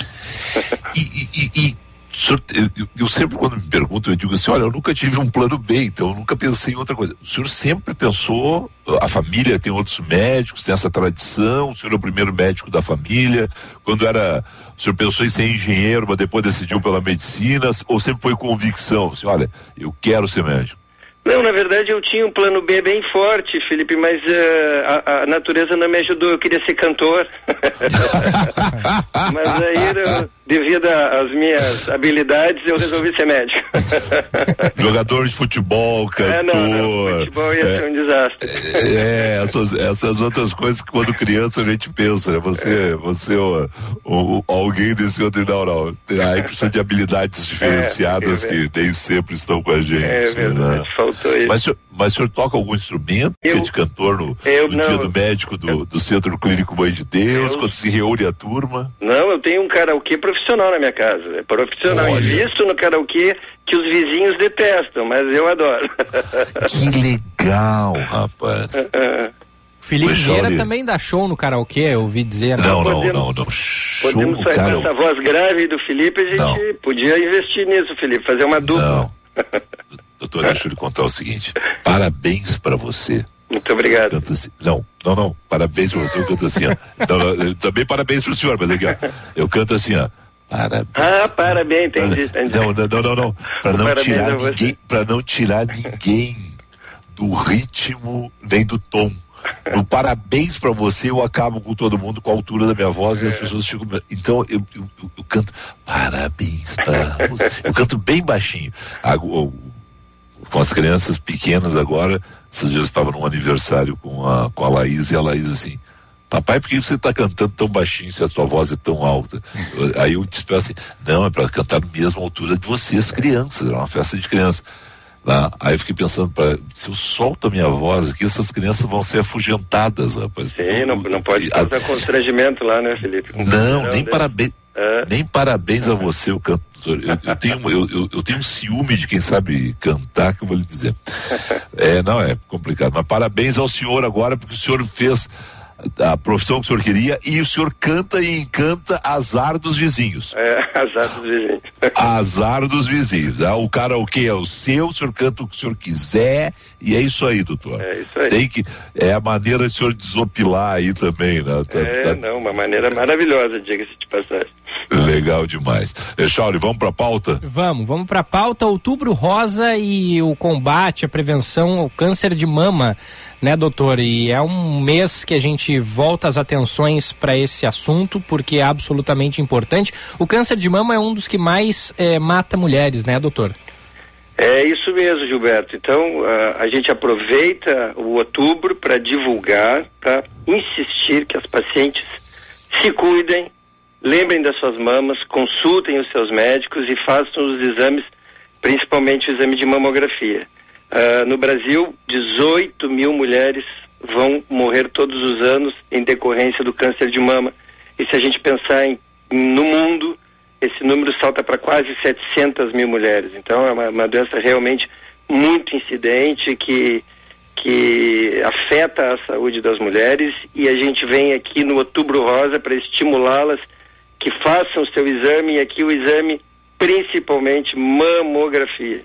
O senhor- eu, eu- sempre quando me pergunto, eu digo assim, olha, eu nunca tive um plano B, então eu nunca pensei em outra coisa. O senhor sempre pensou, a família tem outros médicos, tem essa tradição, o senhor é o primeiro médico da família, quando era, o senhor pensou em ser engenheiro, mas depois decidiu pela medicina, ou sempre foi convicção, assim, olha, eu quero ser médico. Não, na verdade eu tinha um plano B bem forte, Felipe, mas eh, a, a natureza não me ajudou. Eu queria ser cantor. mas aí, devido às minhas habilidades, eu resolvi ser médico. Jogador de futebol, cantor. É, não, não, futebol ia ser um desastre. É, essas, essas outras coisas que quando criança a gente pensa, né? Você, você ó, o- o- alguém desse outro, não, não. Aí precisa de habilidades diferenciadas é que nem sempre estão com a gente. É verdade, né? faltou isso. Mas, o senhor- mas o senhor toca algum instrumento é de cantor no, eu no não. dia do médico do, do Centro Clínico Mãe de Deus, quando se reúne a turma? Não, eu tenho um karaokê profissional na minha casa. É profissional. Olha. Invisto no karaokê que os vizinhos detestam, mas eu adoro. Que legal, rapaz. Felipe Vieira também dá show no karaokê, eu ouvi dizer. né? Não, não, não, não. Show Podemos sair cara. com essa voz grave do Felipe, a gente podia investir nisso, Felipe, fazer uma dupla. Doutor, deixa eu lhe contar o seguinte. Parabéns pra você. Muito obrigado. Canto assim, não, não, não. Parabéns pra você, eu canto assim, ó. Não, não, eu- também parabéns pro senhor, mas aqui, ó. Eu canto assim, ó. Parabéns. Ah, parabéns, entendi, entendi. Não, não, não, não, não. Pra não tirar ninguém, pra não tirar ninguém do ritmo nem do tom. No parabéns pra você, eu acabo com todo mundo com a altura da minha voz e É. as pessoas ficam. Então eu, eu, eu- eu canto parabéns pra você. Eu canto bem baixinho. O- com as crianças pequenas agora, esses dias eu estava num aniversário com a, com a Laís e a Laís assim. Papai, por que você está cantando tão baixinho se a sua voz é tão alta? Aí eu disse assim, não, é para cantar na mesma altura de vocês, crianças, era uma festa de criança. Lá, aí eu fiquei pensando, pra, se eu solto a minha voz aqui, essas crianças vão ser afugentadas, rapaz. Sim, não, não pode causar constrangimento lá, né, Felipe? Com Não, nem desse. parabéns. Nem parabéns a você, o cantor. Eu, eu tenho, eu, eu, eu tenho um ciúme de quem sabe cantar, que eu vou lhe dizer. É, não, é complicado. Mas parabéns ao senhor agora, porque o senhor fez a profissão que o senhor queria e o senhor canta e encanta azar dos vizinhos. É, azar dos vizinhos. Azar dos vizinhos. Ah, o karaokê é o seu, o senhor canta o que o senhor quiser e é isso aí, doutor. É isso aí. Tem que, é a maneira de o senhor desopilar aí também, né? Tá- É, tá- não, uma maneira maravilhosa, diga-se de passagem. Legal demais. Eh, Chauri, vamos pra pauta? Vamos, vamos para a pauta. Outubro Rosa e o combate, a prevenção ao câncer de mama, né, doutor? E é um mês que a gente volta as atenções para esse assunto, porque é absolutamente importante. O câncer de mama é um dos que mais eh, mata mulheres, né, doutor? É isso mesmo, Gilberto. Então, a gente aproveita o outubro para divulgar, para insistir que as pacientes se cuidem, lembrem das suas mamas, consultem os seus médicos e façam os exames, principalmente o exame de mamografia. Ah, no Brasil, 18 mil mulheres vão morrer todos os anos em decorrência do câncer de mama. E se a gente pensar em, no mundo, esse número salta para quase 700 mil mulheres. Então é uma, uma doença realmente muito incidente que, que afeta a saúde das mulheres e a gente vem aqui no Outubro Rosa para estimulá-las que façam o seu exame e aqui o exame principalmente mamografia.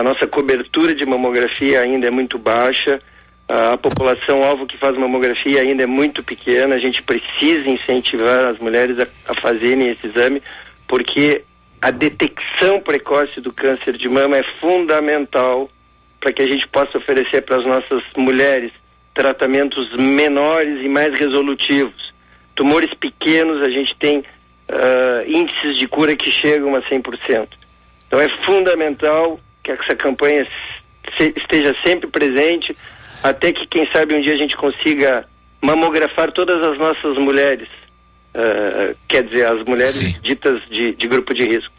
A nossa cobertura de mamografia ainda é muito baixa, a população alvo que faz mamografia ainda é muito pequena, a gente precisa incentivar as mulheres a, a fazerem esse exame, porque a detecção precoce do câncer de mama é fundamental para que a gente possa oferecer para as nossas mulheres tratamentos menores e mais resolutivos. Tumores pequenos, a gente tem ah, índices de cura que chegam a 100%. Então é fundamental que essa campanha se- esteja sempre presente, até que, quem sabe, um dia a gente consiga mamografar todas as nossas mulheres. Uh, quer dizer, as mulheres Sim. ditas de, de grupo de risco.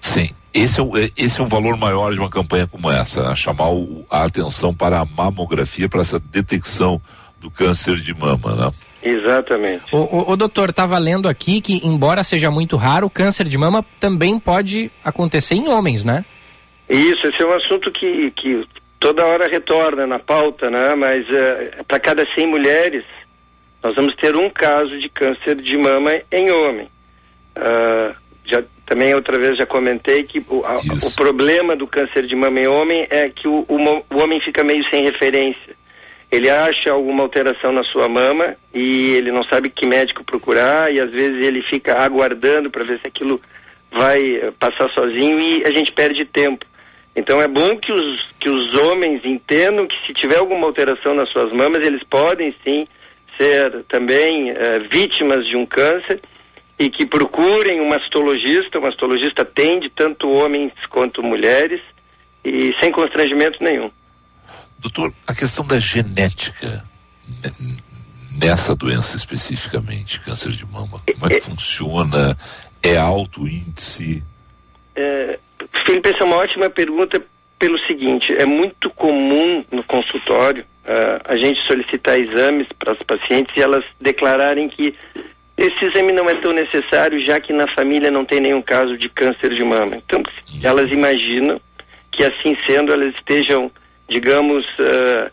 Sim. Esse é, o, é- esse é um valor maior de uma campanha como essa, né? chamar o- a atenção para a mamografia, para essa detecção do câncer de mama, né? Exatamente. O, o, o doutor, estava lendo aqui que, embora seja muito raro, o câncer de mama também pode acontecer em homens, né? Isso, esse é um assunto que, que toda hora retorna na pauta, né? Mas para cada 100 mulheres, nós vamos ter um caso de câncer de mama em homem. Ah, já, também outra vez já comentei que o, a- o problema do câncer de mama em homem é que o, o o homem fica meio sem referência. Ele acha alguma alteração na sua mama e ele não sabe que médico procurar e às vezes ele fica aguardando para ver se aquilo vai eh, passar sozinho e a gente perde tempo. Então é bom que os, que os homens entendam que se tiver alguma alteração nas suas mamas, eles podem sim ser também eh, vítimas de um câncer e que procurem um mastologista. O mastologista atende tanto homens quanto mulheres e sem constrangimento nenhum. Doutor, a questão da genética nessa doença especificamente, câncer de mama, como é que funciona? É alto índice? É, Felipe, essa é uma ótima pergunta pelo seguinte, é muito comum no consultório ah, a gente solicitar exames para as pacientes e elas declararem que esse exame não é tão necessário já que na família não tem nenhum caso de câncer de mama. Então, elas imaginam que assim sendo elas estejam, digamos, ah,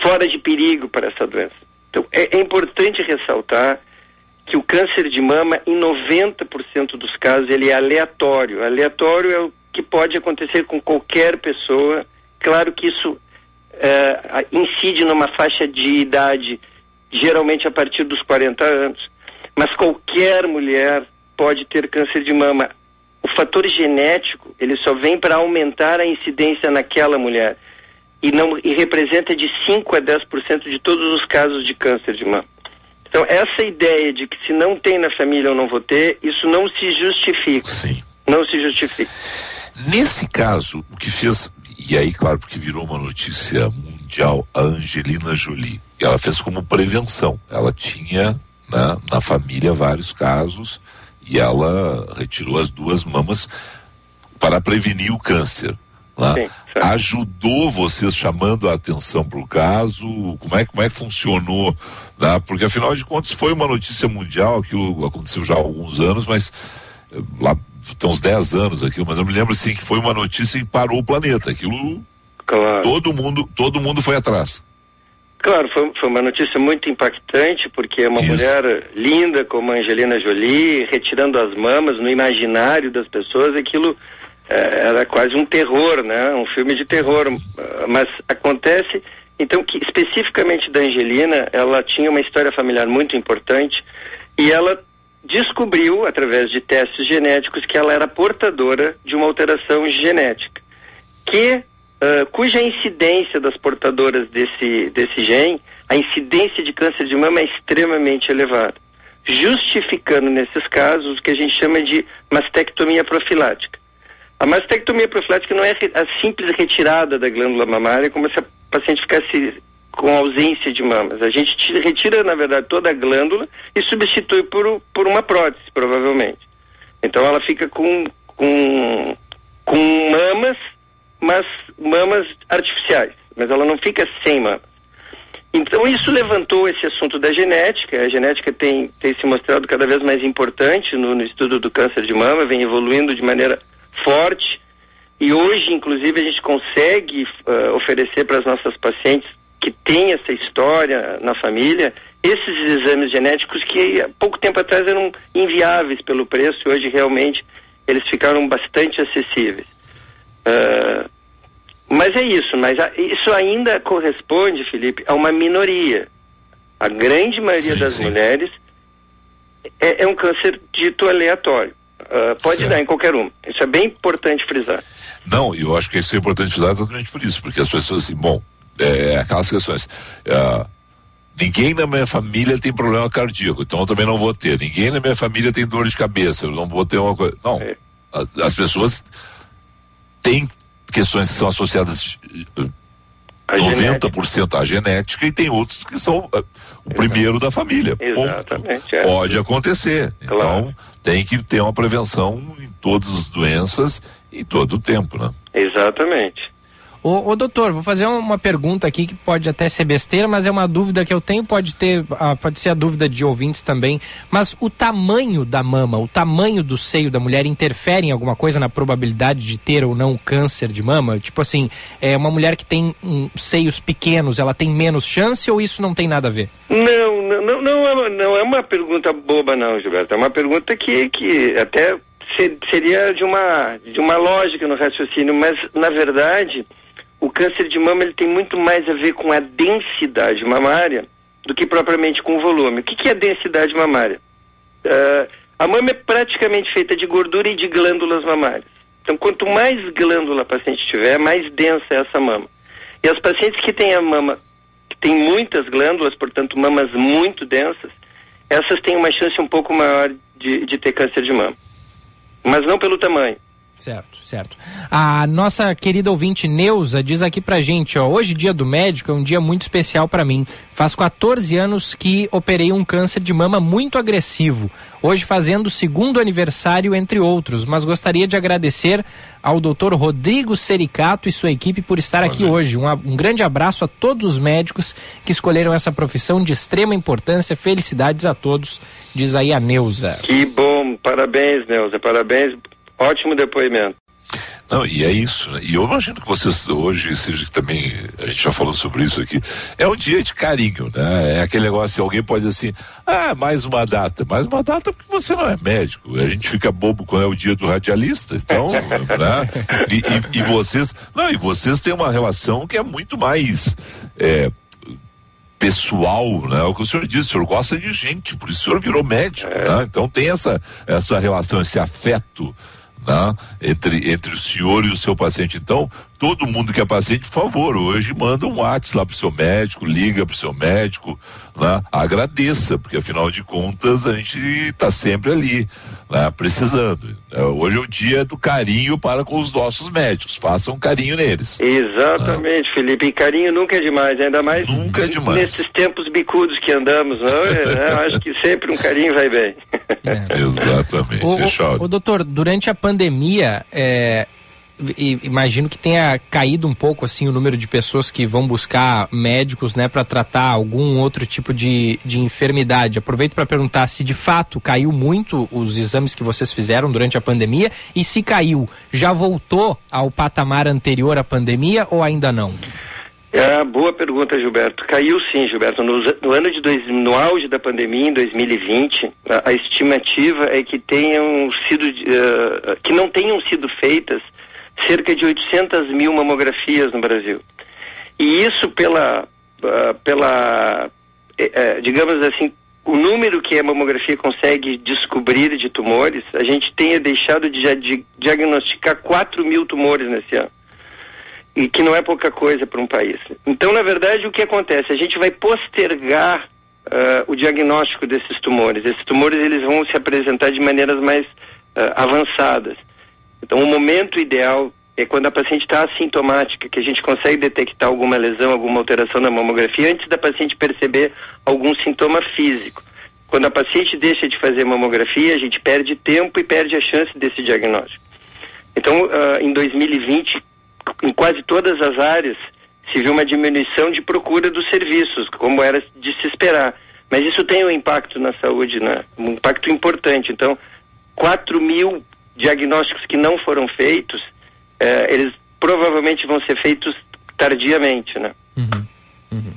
fora de perigo para essa doença. Então, é, é importante ressaltar que o câncer de mama, em 90% dos casos, ele é aleatório. Aleatório é o que pode acontecer com qualquer pessoa. Claro que isso a- incide numa faixa de idade, geralmente a partir dos 40 anos. Mas qualquer mulher pode ter câncer de mama. O fator genético, ele só vem para aumentar a incidência naquela mulher. E, não, e representa de 5 a 10% de todos os casos de câncer de mama. Então, essa ideia de que se não tem na família eu não vou ter, isso não se justifica. Sim. Não se justifica. Nesse caso, o que fez, e aí, claro, porque virou uma notícia mundial, a Angelina Jolie, ela fez como prevenção. Ela tinha né, na família vários casos e ela retirou as duas mamas para prevenir o câncer. Né? Ajudou vocês chamando a atenção para o caso? Como é, como é que funcionou? né? Porque afinal de contas foi uma notícia mundial, aquilo aconteceu já há alguns anos, mas eh, lá tem uns 10 anos aquilo, mas eu me lembro assim que foi uma notícia e parou o planeta. Aquilo todo mundo, todo mundo foi atrás. Claro, foi, foi uma notícia muito impactante, porque é uma mulher linda como a Angelina Jolie, retirando as mamas no imaginário das pessoas, aquilo era quase um terror, né? Um filme de terror. Mas acontece, então, que especificamente da Angelina, ela tinha uma história familiar muito importante e ela descobriu, através de testes genéticos, que ela era portadora de uma alteração genética, que ah, cuja incidência das portadoras desse, desse gene, a incidência de câncer de mama é extremamente elevada, justificando nesses casos o que a gente chama de mastectomia profilática. A mastectomia profilática não é a simples retirada da glândula mamária, como se a paciente ficasse com ausência de mamas. A gente tira- retira, na verdade, toda a glândula e substitui por, por uma prótese, provavelmente. Então ela fica com, com, com mamas, mas mamas artificiais. Mas ela não fica sem mamas. Então isso levantou esse assunto da genética. A genética tem, tem se mostrado cada vez mais importante no, no estudo do câncer de mama, vem evoluindo de maneira forte. E hoje, inclusive, a gente consegue ah, oferecer para as nossas pacientes que têm essa história na família esses exames genéticos que há pouco tempo atrás eram inviáveis pelo preço e hoje realmente eles ficaram bastante acessíveis. Ah, mas é isso, mas a- isso ainda corresponde, Felipe, a uma minoria. A grande maioria das mulheres é, é um câncer dito aleatório. Ah, pode dar em qualquer uma. Isso é bem importante frisar. Não, eu acho que isso é importante falar exatamente por isso, porque as pessoas assim, bom, é, aquelas questões. ah, ninguém na minha família tem problema cardíaco, então eu também não vou ter. Ninguém na minha família tem dor de cabeça, eu não vou ter uma coisa. Não. a- As pessoas têm questões que são associadas A 90% a genética e tem outros que são uh, o primeiro da família. Exatamente. É. Pode acontecer. Claro. Então tem que ter uma prevenção em todas as doenças e todo o tempo, né? Exatamente. Ô, ô, doutor, vou fazer uma pergunta aqui que pode até ser besteira, mas é uma dúvida que eu tenho, pode ter, ah, pode ser a dúvida de ouvintes também. Mas o tamanho da mama, o tamanho do seio da mulher interfere em alguma coisa na probabilidade de ter ou não câncer de mama? Tipo assim, é uma mulher que tem um, seios pequenos, ela tem menos chance ou isso não tem nada a ver? Não, não, não, não, é, não é uma pergunta boba não, Gilberto. É uma pergunta que, que até ser, seria de uma, de uma lógica no raciocínio, mas na verdade o câncer de mama ele tem muito mais a ver com a densidade mamária do que propriamente com o volume. O que, que é densidade mamária? Uh, a mama é praticamente feita de gordura e de glândulas mamárias. Então, quanto mais glândula a paciente tiver, mais densa é essa mama. E as pacientes que têm a mama, que têm muitas glândulas, portanto, mamas muito densas, essas têm uma chance um pouco maior de, de ter câncer de mama. Mas não pelo tamanho. Certo, certo. A nossa querida ouvinte Neuza diz aqui pra gente, ó, hoje dia do médico é um dia muito especial para mim. Faz 14 anos que operei um câncer de mama muito agressivo. Hoje fazendo o segundo aniversário entre outros, mas gostaria de agradecer ao doutor Rodrigo Sericato e sua equipe por estar aqui hoje. Um, um grande abraço a todos os médicos que escolheram essa profissão de extrema importância. Felicidades a todos, diz aí a Neuza. Que bom, parabéns, Neuza, parabéns Ótimo depoimento. Não, e é isso, né? E eu imagino que vocês hoje, seja que também, a gente já falou sobre isso aqui, é um dia de carinho, né? É aquele negócio, alguém pode dizer assim, ah, mais uma data, mais uma data porque você não é médico. A gente fica bobo quando é o dia do radialista, então, né? E, e, e, vocês, não, e vocês têm uma relação que é muito mais, é, pessoal, né? O que o senhor disse, o senhor gosta de gente, por isso o senhor virou médico, é. né? Então tem essa, essa relação, esse afeto né? entre, entre o senhor e o seu paciente. Então, todo mundo que é paciente, por favor, hoje manda um WhatsApp lá pro seu médico, liga pro seu médico, né? agradeça, porque afinal de contas a gente está sempre ali, né? precisando. É, hoje é o dia do carinho para com os nossos médicos, façam um carinho neles. Exatamente, né? Felipe, e carinho nunca é demais, ainda mais nunca é demais. nesses tempos bicudos que andamos, não? É, acho que sempre um carinho vai bem. É. Exatamente. O, o, o, doutor, durante a pandemia, é, imagino que tenha caído um pouco assim o número de pessoas que vão buscar médicos, né, para tratar algum outro tipo de, de enfermidade. Aproveito para perguntar se de fato caiu muito os exames que vocês fizeram durante a pandemia e se caiu, já voltou ao patamar anterior à pandemia ou ainda não? É, boa pergunta, Gilberto. Caiu sim, Gilberto. No, no ano de dois, no auge da pandemia, em 2020, a, a estimativa é que tenham sido, uh, que não tenham sido feitas cerca de 800 mil mamografias no Brasil. E isso pela, uh, pela uh, digamos assim, o número que a mamografia consegue descobrir de tumores, a gente tenha deixado de, diagnosticar 4 mil tumores nesse ano. E que não é pouca coisa para um país. Então, na verdade, o que acontece? A gente vai postergar uh, o diagnóstico desses tumores. Esses tumores eles vão se apresentar de maneiras mais avançadas. Então, o momento ideal é quando a paciente está assintomática, que a gente consegue detectar alguma lesão, alguma alteração na mamografia antes da paciente perceber algum sintoma físico. Quando a paciente deixa de fazer mamografia, a gente perde tempo e perde a chance desse diagnóstico. Então, uh, em 2020, em quase todas as áreas, se viu uma diminuição de procura dos serviços, como era de se esperar. Mas isso tem um impacto na saúde, né? um impacto importante. Então, 4 mil diagnósticos que não foram feitos, eh, eles provavelmente vão ser feitos tardiamente, né? Uhum. Uhum.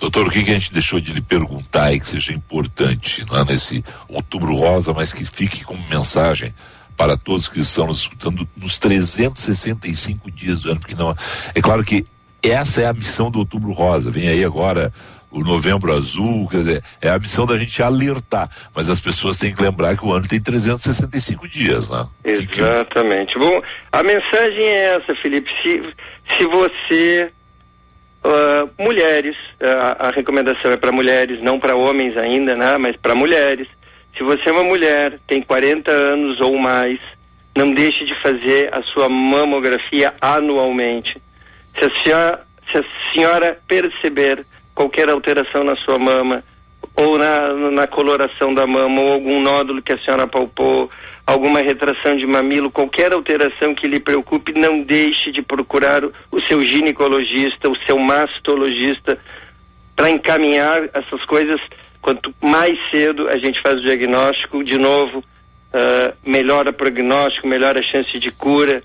Doutor, o que, que, a gente deixou de lhe perguntar e que seja importante não é, nesse outubro rosa, mas que fique como mensagem para todos que estão nos escutando nos 365 dias do ano, porque não é claro que essa é a missão do outubro rosa. Vem aí agora o Novembro Azul, quer dizer, é a missão da gente alertar, mas as pessoas têm que lembrar que o ano tem 365 dias, né? Exatamente. Que... Bom, a mensagem é essa, Felipe, se, se você uh, mulheres, uh, a recomendação é para mulheres, não para homens ainda, né, mas para mulheres. Se você é uma mulher, tem 40 anos ou mais, não deixe de fazer a sua mamografia anualmente. Se a senhora se a senhora perceber qualquer alteração na sua mama, ou na, na coloração da mama, ou algum nódulo que a senhora palpou, alguma retração de mamilo, qualquer alteração que lhe preocupe, não deixe de procurar o, seu ginecologista, o seu mastologista, para encaminhar essas coisas. Quanto mais cedo a gente faz o diagnóstico, de novo, uh, melhora o prognóstico, melhora a chance de cura,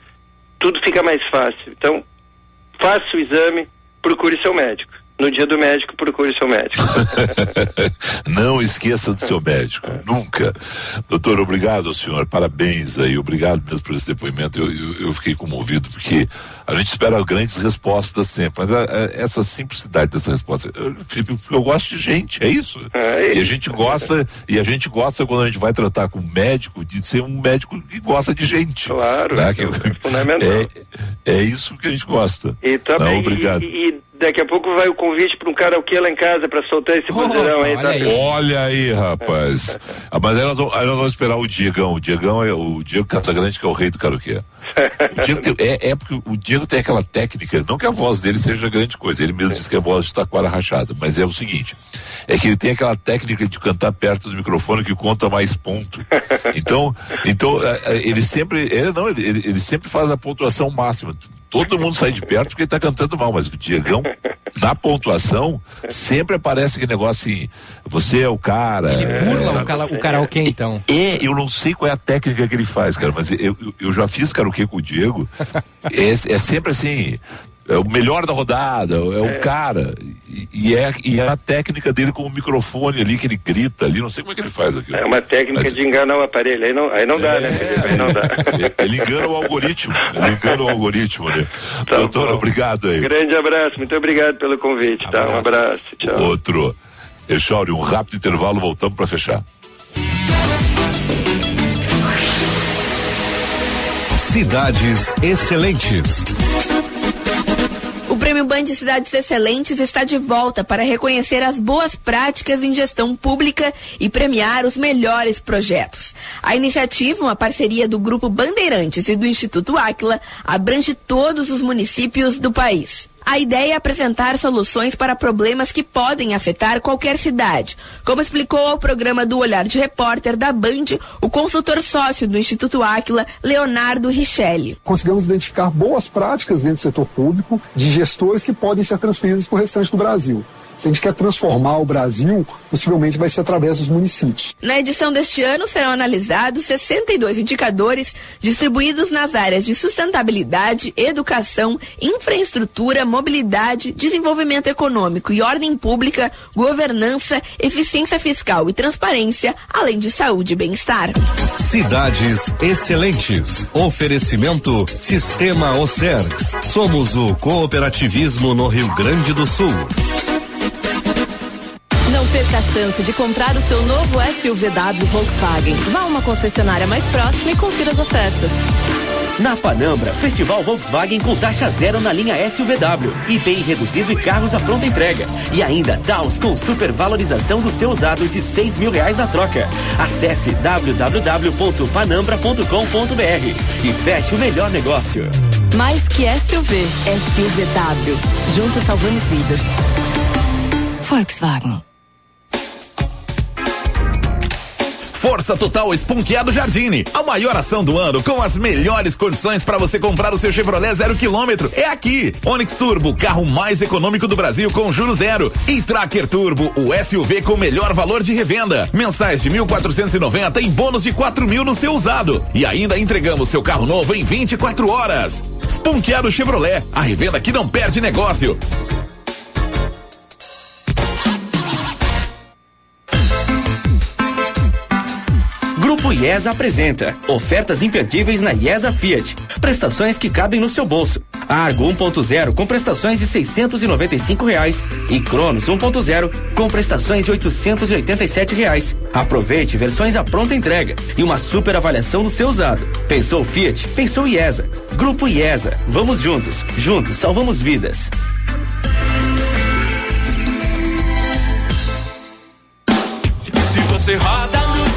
tudo fica mais fácil. Então, faça o exame, procure seu médico no dia do médico, procure seu médico. Não esqueça do seu médico, nunca. Doutor, obrigado senhor, parabéns aí, obrigado mesmo por esse depoimento. Eu, eu, eu fiquei comovido, porque a gente espera grandes respostas sempre, mas a, a, essa simplicidade dessa resposta, eu, eu, gosto de gente, é isso. É, e a gente gosta, e a gente gosta quando a gente vai tratar com um médico, de ser um médico que gosta de gente. Claro, né? que, é fundamental. É, é isso que a gente gosta. E também, Não, obrigado. E, e daqui a pouco vai o convite para um karaokê lá em casa para soltar esse oh, aí, tá? Aí. Olha aí, rapaz. ah, mas aí nós, vamos, aí nós vamos esperar o Diegão. O Diegão é o Diego Casagrande, que é o rei do karaokê. O Diego tem, é, é porque o Diego tem aquela técnica, não que a voz dele seja grande coisa, ele mesmo diz que a voz de taquara rachada, mas é o seguinte, é que ele tem aquela técnica de cantar perto do microfone que conta mais ponto. Então, então é, é, ele sempre, ele não, ele, ele sempre faz a pontuação máxima todo mundo sai de perto porque ele tá cantando mal, mas o Diegão, na pontuação, sempre aparece aquele negócio assim, você é o cara. Ele burla é, o, cala, o karaokê, então. É, eu não sei qual é a técnica que ele faz, cara, mas eu, eu já fiz karaokê com o Diego, é, é sempre assim, é o melhor da rodada, é o é. cara. E, e, é, e é a técnica dele com o microfone ali, que ele grita ali, não sei como é que ele faz aquilo. É uma técnica Mas, de enganar o aparelho, aí não, aí não dá, né? é, Aí não dá. Ele engana o algoritmo, ele engana o algoritmo, né? Tá Doutor, bom. obrigado aí. Grande abraço, muito obrigado pelo convite, abraço. tá? Um abraço, tchau. Outro. Echauri, um rápido intervalo, voltamos para fechar. Cidades Excelentes. O Prêmio Band de Cidades Excelentes está de volta para reconhecer as boas práticas em gestão pública e premiar os melhores projetos. A iniciativa, uma parceria do Grupo Bandeirantes e do Instituto Áquila, abrange todos os municípios do país. A ideia é apresentar soluções para problemas que podem afetar qualquer cidade, como explicou ao programa do Olhar de Repórter da Band o consultor sócio do Instituto Áquila, Leonardo Richelli. Conseguimos identificar boas práticas dentro do setor público de gestores que podem ser transferidas para o restante do Brasil. Se a gente quer transformar o Brasil, possivelmente vai ser através dos municípios. Na edição deste ano serão analisados 62 indicadores distribuídos nas áreas de sustentabilidade, educação, infraestrutura, mobilidade, desenvolvimento econômico e ordem pública, governança, eficiência fiscal e transparência, além de saúde e bem-estar. Cidades excelentes. Oferecimento Sistema Ocergs. Somos o cooperativismo no Rio Grande do Sul. Perca a chance de comprar o seu novo SUVW Volkswagen. Vá a uma concessionária mais próxima e confira as ofertas. Na Panambra, Festival Volkswagen com taxa zero na linha SUVW, IPI reduzido e carros à pronta entrega. E ainda Taos com supervalorização do seu usado de seis mil reais na troca. Acesse www.panambra.com.br e feche o melhor negócio. Mais que SUV, SUVW. Juntos salvamos vidas. Volkswagen. Força Total Esponqueado Jardine. A maior ação do ano com as melhores condições para você comprar o seu Chevrolet zero quilômetro. É aqui. Onix Turbo, carro mais econômico do Brasil com juros zero. E Tracker Turbo, o SUV com melhor valor de revenda. Mensais de 1.490 em bônus de 4 mil no seu usado. E ainda entregamos seu carro novo em 24 horas. Esponqueado Chevrolet, a revenda que não perde negócio. Grupo IESA apresenta ofertas imperdíveis na IESA Fiat. Prestações que cabem no seu bolso. Argo 1.0 com prestações de 695 reais e Cronos 1.0 com prestações de 887 reais. Aproveite versões à pronta entrega e uma super avaliação do seu usado. Pensou Fiat? Pensou IESA. Grupo IESA. Vamos juntos. Juntos salvamos vidas. Se você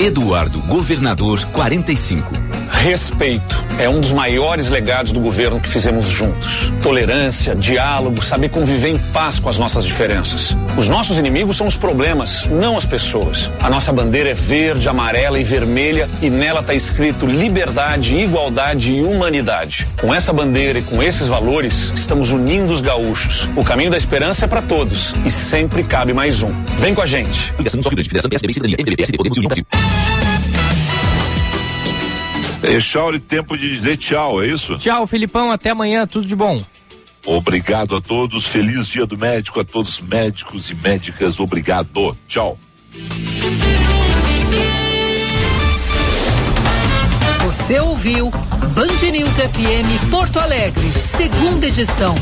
Eduardo, governador 45. Respeito é um dos maiores legados do governo que fizemos juntos. Tolerância, diálogo, saber conviver em paz com as nossas diferenças. Os nossos inimigos são os problemas, não as pessoas. A nossa bandeira é verde, amarela e vermelha e nela está escrito liberdade, igualdade e humanidade. Com essa bandeira e com esses valores, estamos unindo os gaúchos. O caminho da esperança é para todos e sempre cabe mais um. Vem com a gente. Echauri, tempo de dizer tchau, é isso? Tchau, Filipão, até amanhã, tudo de bom. Obrigado a todos, feliz dia do médico, a todos médicos e médicas, obrigado. Tchau. Você ouviu Band News FM Porto Alegre, segunda edição.